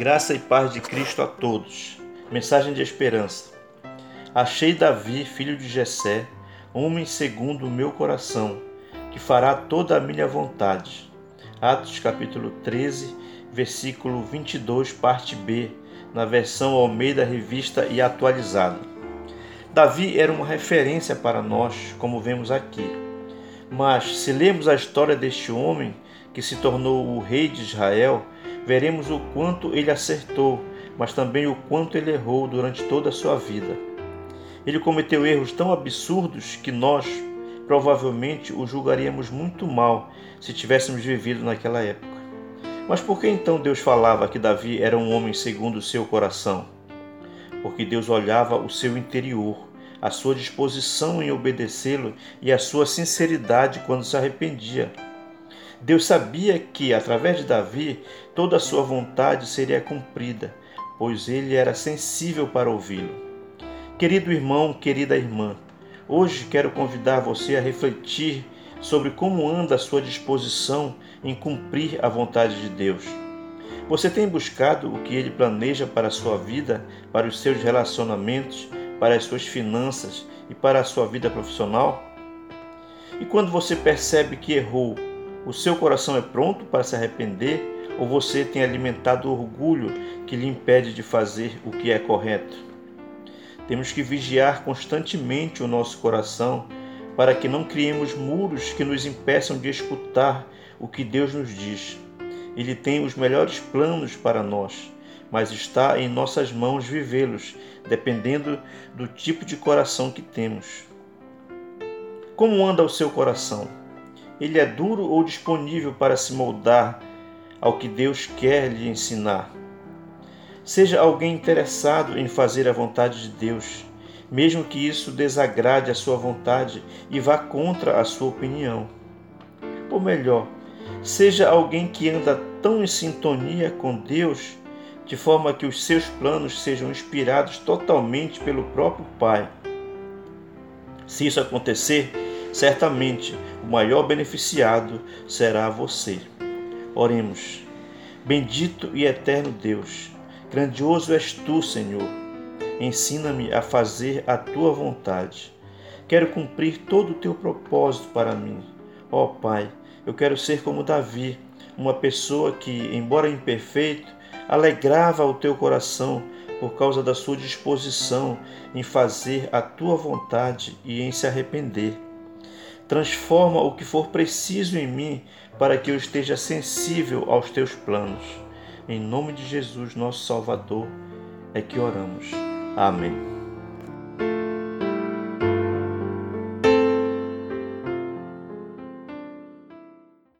Graça e paz de Cristo a todos. Mensagem de esperança. Achei Davi, filho de Jessé, homem segundo o meu coração, que fará toda a minha vontade. Atos capítulo 13, versículo 22, parte B, na versão Almeida Revista e atualizada. Davi era uma referência para nós, como vemos aqui. Mas se lemos a história deste homem que se tornou o rei de Israel, veremos o quanto ele acertou, mas também o quanto ele errou durante toda a sua vida. Ele cometeu erros tão absurdos que nós, provavelmente, o julgaríamos muito mal se tivéssemos vivido naquela época. Mas por que então Deus falava que Davi era um homem segundo o seu coração? Porque Deus olhava o seu interior, a sua disposição em obedecê-lo e a sua sinceridade quando se arrependia. Deus sabia que, através de Davi, toda a sua vontade seria cumprida, pois ele era sensível para ouvi-lo. Querido irmão, querida irmã, hoje quero convidar você a refletir sobre como anda a sua disposição em cumprir a vontade de Deus. Você tem buscado o que ele planeja para a sua vida, para os seus relacionamentos, para as suas finanças e para a sua vida profissional? E quando você percebe que errou, o seu coração é pronto para se arrepender ou você tem alimentado o orgulho que lhe impede de fazer o que é correto? Temos que vigiar constantemente o nosso coração para que não criemos muros que nos impeçam de escutar o que Deus nos diz. Ele tem os melhores planos para nós, mas está em nossas mãos vivê-los, dependendo do tipo de coração que temos. Como anda o seu coração? Ele é duro ou disponível para se moldar ao que Deus quer lhe ensinar. Seja alguém interessado em fazer a vontade de Deus, mesmo que isso desagrade a sua vontade e vá contra a sua opinião. Ou melhor, seja alguém que anda tão em sintonia com Deus, de forma que os seus planos sejam inspirados totalmente pelo próprio Pai. Se isso acontecer, certamente o maior beneficiado será você. Oremos. Bendito e eterno Deus, grandioso és tu, Senhor. Ensina-me a fazer a tua vontade. Quero cumprir todo o teu propósito para mim. Ó oh, Pai, eu quero ser como Davi, uma pessoa que, embora imperfeito, alegrava o teu coração por causa da sua disposição em fazer a tua vontade e em se arrepender. Transforma o que for preciso em mim para que eu esteja sensível aos teus planos. Em nome de Jesus, nosso Salvador, é que oramos. Amém.